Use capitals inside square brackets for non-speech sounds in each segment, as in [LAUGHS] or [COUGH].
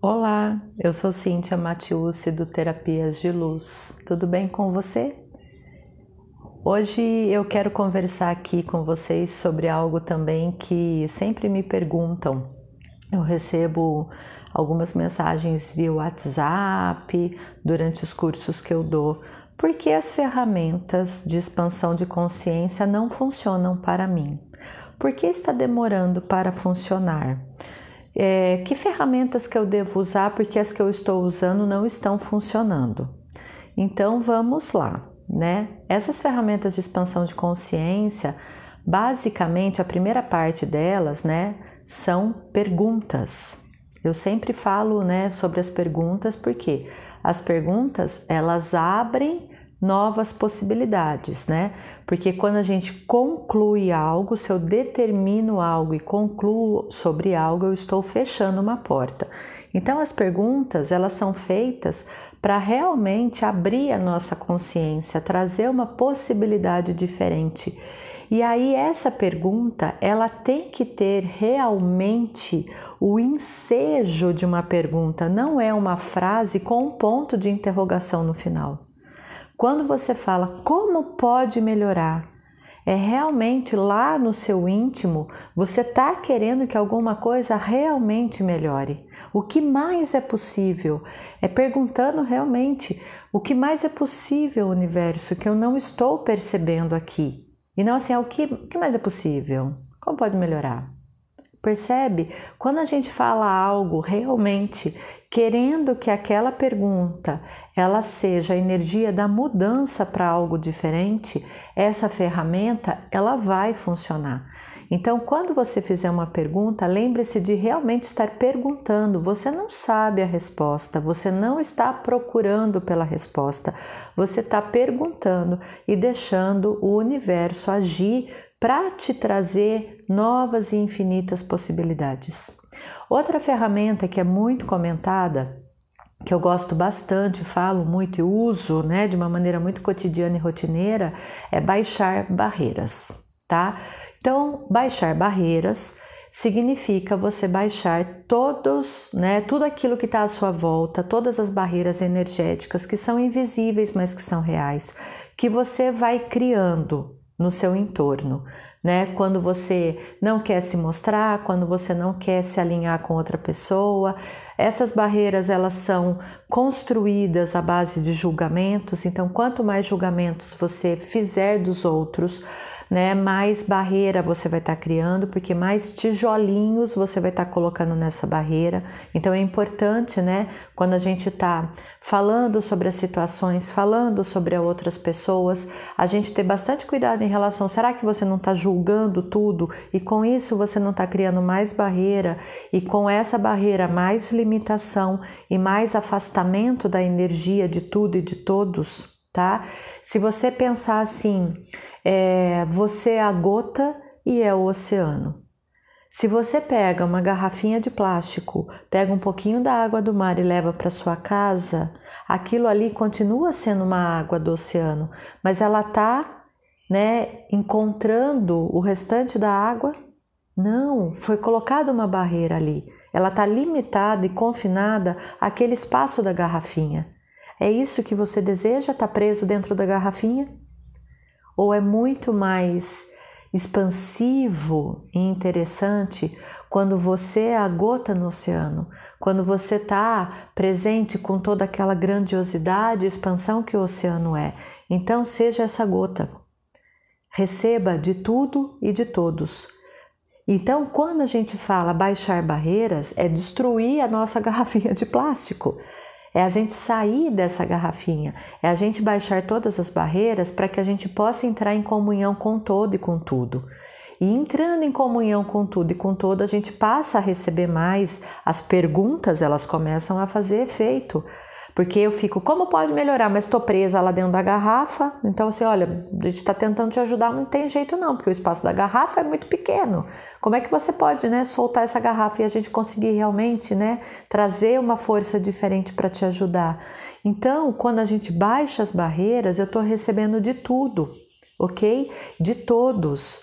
Olá, eu sou Cíntia Matiusi do Terapias de Luz. Tudo bem com você? Hoje eu quero conversar aqui com vocês sobre algo também que sempre me perguntam. Eu recebo algumas mensagens via WhatsApp durante os cursos que eu dou. Por que as ferramentas de expansão de consciência não funcionam para mim? Por que está demorando para funcionar? É, que ferramentas que eu devo usar porque as que eu estou usando não estão funcionando. Então vamos lá, né? Essas ferramentas de expansão de consciência, basicamente a primeira parte delas, né, são perguntas. Eu sempre falo, né, sobre as perguntas porque as perguntas elas abrem novas possibilidades, né? Porque quando a gente conclui algo, se eu determino algo e concluo sobre algo, eu estou fechando uma porta. Então as perguntas, elas são feitas para realmente abrir a nossa consciência, trazer uma possibilidade diferente. E aí essa pergunta, ela tem que ter realmente o ensejo de uma pergunta, não é uma frase com um ponto de interrogação no final. Quando você fala como pode melhorar, é realmente lá no seu íntimo você está querendo que alguma coisa realmente melhore. O que mais é possível? É perguntando realmente o que mais é possível, universo, que eu não estou percebendo aqui. E não assim, é o que, o que mais é possível? Como pode melhorar? Percebe? Quando a gente fala algo realmente querendo que aquela pergunta ela seja a energia da mudança para algo diferente, essa ferramenta ela vai funcionar. Então, quando você fizer uma pergunta, lembre-se de realmente estar perguntando. Você não sabe a resposta, você não está procurando pela resposta, você está perguntando e deixando o universo agir para te trazer novas e infinitas possibilidades. Outra ferramenta que é muito comentada, que eu gosto bastante, falo muito e uso, né, de uma maneira muito cotidiana e rotineira, é baixar barreiras, tá? Então, baixar barreiras significa você baixar todos, né, tudo aquilo que está à sua volta, todas as barreiras energéticas que são invisíveis, mas que são reais, que você vai criando no seu entorno, né? Quando você não quer se mostrar, quando você não quer se alinhar com outra pessoa, essas barreiras elas são construídas à base de julgamentos. Então, quanto mais julgamentos você fizer dos outros, né, mais barreira você vai estar tá criando, porque mais tijolinhos você vai estar tá colocando nessa barreira. Então é importante, né, quando a gente está falando sobre as situações, falando sobre outras pessoas, a gente ter bastante cuidado em relação, será que você não está julgando tudo e com isso você não está criando mais barreira e com essa barreira mais limitação e mais afastamento da energia de tudo e de todos? Tá? Se você pensar assim, é, você é a gota e é o oceano. Se você pega uma garrafinha de plástico, pega um pouquinho da água do mar e leva para sua casa, aquilo ali continua sendo uma água do oceano, mas ela está, né, encontrando o restante da água? Não, foi colocada uma barreira ali. Ela está limitada e confinada àquele espaço da garrafinha. É isso que você deseja? Está preso dentro da garrafinha? Ou é muito mais expansivo e interessante quando você é a gota no oceano, quando você está presente com toda aquela grandiosidade e expansão que o oceano é. Então, seja essa gota. Receba de tudo e de todos. Então, quando a gente fala baixar barreiras, é destruir a nossa [LAUGHS] garrafinha de plástico. É a gente sair dessa garrafinha, é a gente baixar todas as barreiras para que a gente possa entrar em comunhão com todo e com tudo. E entrando em comunhão com tudo e com todo, a gente passa a receber mais, as perguntas elas começam a fazer efeito. Porque eu fico, como pode melhorar? Mas estou presa lá dentro da garrafa. Então, assim, olha, a gente está tentando te ajudar, mas não tem jeito não, porque o espaço da garrafa é muito pequeno. Como é que você pode, né, soltar essa garrafa e a gente conseguir realmente, né, trazer uma força diferente para te ajudar? Então, quando a gente baixa as barreiras, eu estou recebendo de tudo, ok? De todos.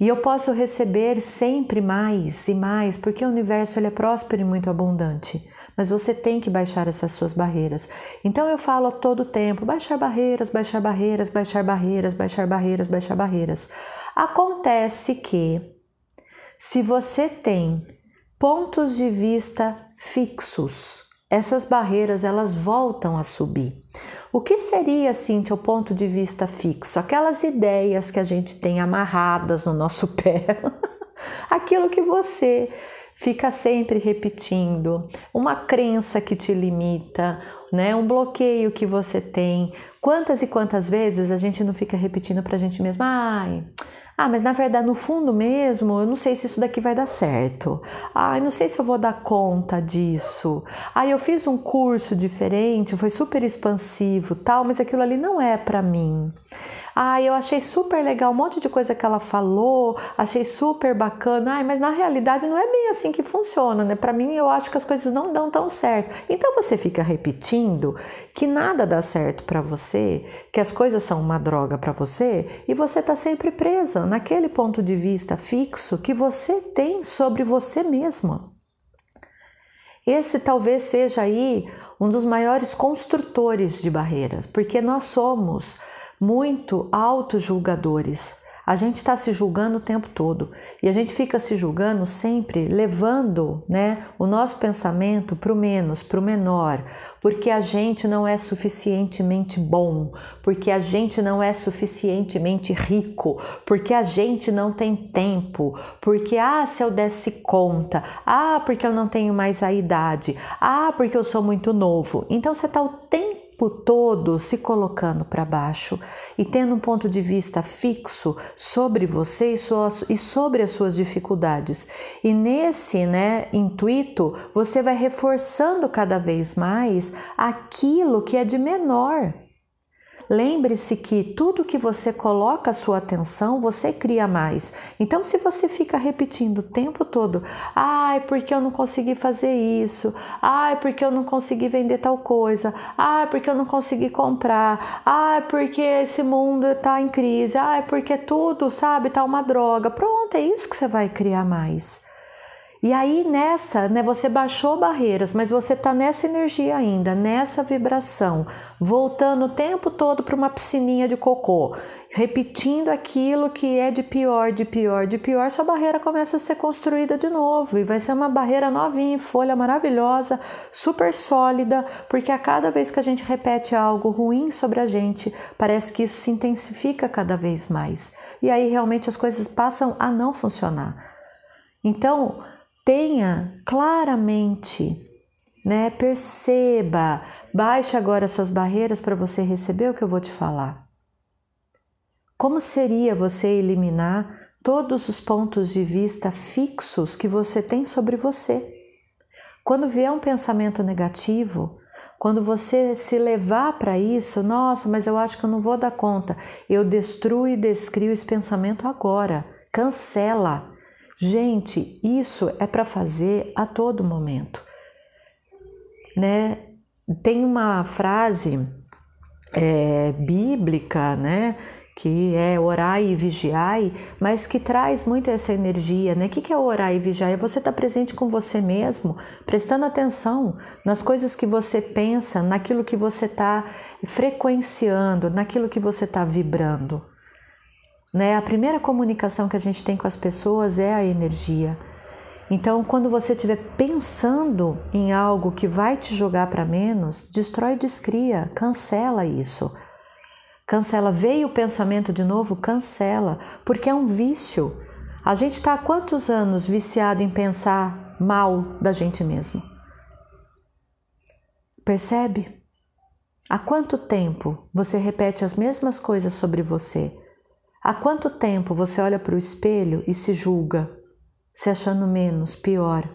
E eu posso receber sempre mais e mais, porque o universo ele é próspero e muito abundante. Mas você tem que baixar essas suas barreiras. Então eu falo todo o tempo: baixar barreiras, baixar barreiras, baixar barreiras, baixar barreiras, baixar barreiras. Acontece que se você tem pontos de vista fixos, essas barreiras elas voltam a subir. O que seria, assim, o ponto de vista fixo? Aquelas ideias que a gente tem amarradas no nosso [LAUGHS] pé, aquilo que você fica sempre repetindo, uma crença que te limita, né? Um bloqueio que você tem. Quantas e quantas vezes a gente não fica repetindo para a gente mesmo, ai, ah, mas na verdade, no fundo mesmo, eu não sei se isso daqui vai dar certo. Ah, eu não sei se eu vou dar conta disso. Ah, eu fiz um curso diferente, foi super expansivo, tal, mas aquilo ali não é para mim. Ah, eu achei super legal um monte de coisa que ela falou, achei super bacana. Ai, mas na realidade não é bem assim que funciona, né? Para mim, eu acho que as coisas não dão tão certo. Então você fica repetindo que nada dá certo para você, que as coisas são uma droga para você e você tá sempre presa naquele ponto de vista fixo que você tem sobre você mesma. Esse talvez seja aí um dos maiores construtores de barreiras, porque nós somos muito auto-julgadores. A gente está se julgando o tempo todo. E a gente fica se julgando sempre levando né, o nosso pensamento para o menos, para o menor, porque a gente não é suficientemente bom, porque a gente não é suficientemente rico, porque a gente não tem tempo, porque ah, se eu desse conta, ah, porque eu não tenho mais a idade, ah, porque eu sou muito novo. Então você está o tempo tempo todo se colocando para baixo e tendo um ponto de vista fixo sobre você e sobre as suas dificuldades. E nesse né, intuito, você vai reforçando cada vez mais aquilo que é de menor Lembre-se que tudo que você coloca a sua atenção, você cria mais. Então, se você fica repetindo o tempo todo, ai, porque eu não consegui fazer isso, ai, porque eu não consegui vender tal coisa, ai, porque eu não consegui comprar, ai, porque esse mundo está em crise, ai, porque tudo, sabe, tá uma droga. Pronto, é isso que você vai criar mais. E aí nessa, né, você baixou barreiras, mas você está nessa energia ainda, nessa vibração, voltando o tempo todo para uma piscininha de cocô, repetindo aquilo que é de pior, de pior, de pior, sua barreira começa a ser construída de novo e vai ser uma barreira novinha, em folha maravilhosa, super sólida, porque a cada vez que a gente repete algo ruim sobre a gente, parece que isso se intensifica cada vez mais. E aí realmente as coisas passam a não funcionar. Então, tenha claramente, né? Perceba, baixe agora suas barreiras para você receber o que eu vou te falar. Como seria você eliminar todos os pontos de vista fixos que você tem sobre você? Quando vier um pensamento negativo, quando você se levar para isso, nossa, mas eu acho que eu não vou dar conta. Eu destruo e descrio esse pensamento agora. Cancela. Gente, isso é para fazer a todo momento, né? Tem uma frase é, bíblica, né? Que é orai e vigiai, mas que traz muito essa energia, né? O que é orar e vigiar? É você estar tá presente com você mesmo, prestando atenção nas coisas que você pensa, naquilo que você está frequenciando, naquilo que você está vibrando. Né? A primeira comunicação que a gente tem com as pessoas é a energia. Então, quando você estiver pensando em algo que vai te jogar para menos, destrói descria, cancela isso. Cancela, veio o pensamento de novo, cancela, porque é um vício. A gente está há quantos anos viciado em pensar mal da gente mesmo? Percebe? Há quanto tempo você repete as mesmas coisas sobre você? Há quanto tempo você olha para o espelho e se julga, se achando menos, pior?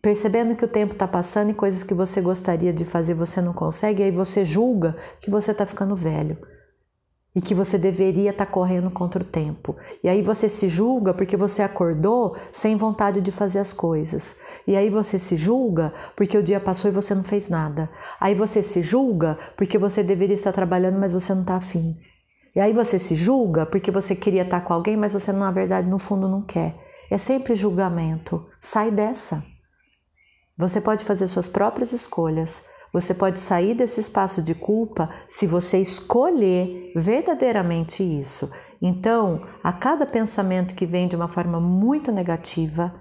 Percebendo que o tempo está passando e coisas que você gostaria de fazer você não consegue, aí você julga que você está ficando velho e que você deveria estar tá correndo contra o tempo. E aí você se julga porque você acordou sem vontade de fazer as coisas. E aí você se julga porque o dia passou e você não fez nada. Aí você se julga porque você deveria estar trabalhando, mas você não está afim. E aí você se julga porque você queria estar com alguém, mas você na verdade no fundo não quer. É sempre julgamento. Sai dessa. Você pode fazer suas próprias escolhas. Você pode sair desse espaço de culpa se você escolher verdadeiramente isso. Então, a cada pensamento que vem de uma forma muito negativa,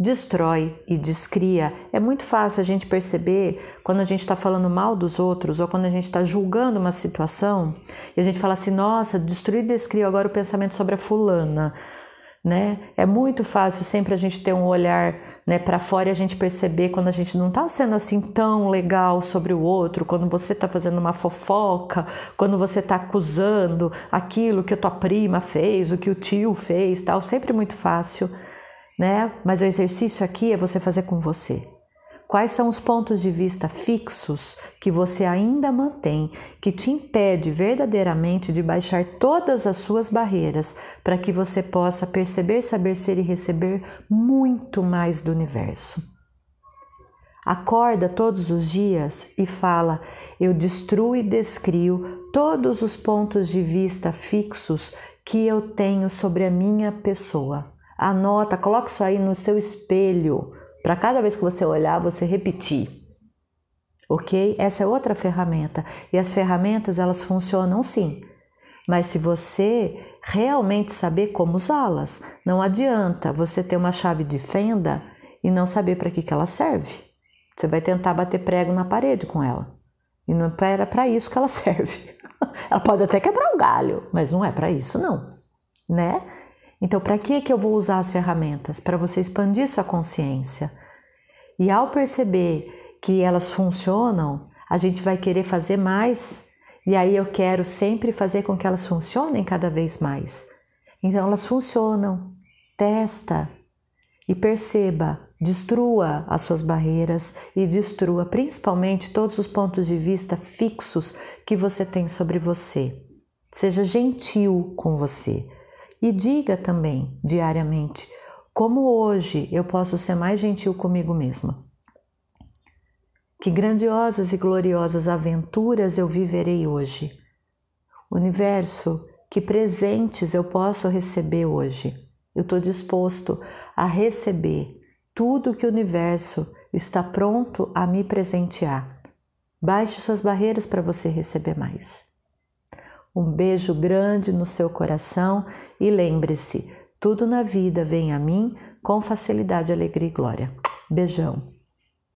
destrói e descria. É muito fácil a gente perceber quando a gente está falando mal dos outros ou quando a gente está julgando uma situação e a gente fala assim: nossa, destruí e descrio agora o pensamento sobre a fulana. Né? É muito fácil sempre a gente ter um olhar né, para fora e a gente perceber quando a gente não está sendo assim tão legal sobre o outro, quando você está fazendo uma fofoca, quando você está acusando aquilo que a tua prima fez, o que o tio fez, tal. Sempre muito fácil né? Mas o exercício aqui é você fazer com você. Quais são os pontos de vista fixos que você ainda mantém, que te impede verdadeiramente de baixar todas as suas barreiras para que você possa perceber, saber ser e receber muito mais do universo? Acorda todos os dias e fala: Eu destruo e descrio todos os pontos de vista fixos que eu tenho sobre a minha pessoa. Anota, coloque isso aí no seu espelho, para cada vez que você olhar, você repetir. Ok? Essa é outra ferramenta. E as ferramentas, elas funcionam sim. Mas se você realmente saber como usá-las, não adianta você ter uma chave de fenda e não saber para que, que ela serve. Você vai tentar bater prego na parede com ela. E não é para isso que ela [LAUGHS] serve. ela pode até quebrar um galho, mas não é para isso, não. Né? Então, para que que eu vou usar as ferramentas? Para você expandir sua consciência. E ao perceber que elas funcionam, a gente vai querer fazer mais. E aí eu quero sempre fazer com que elas funcionem cada vez mais. Então elas funcionam. Testa e perceba, destrua as suas barreiras e destrua principalmente todos os pontos de vista fixos que você tem sobre você. Seja gentil com você. E diga também diariamente como hoje eu posso ser mais gentil comigo mesma. Que grandiosas e gloriosas aventuras eu viverei hoje. Universo, que presentes eu posso receber hoje. Eu estou disposto a receber tudo que o universo está pronto a me presentear. Baixe suas barreiras para você receber mais. Um beijo grande no seu coração e lembre-se: tudo na vida vem a mim com facilidade, alegria e glória. Beijão.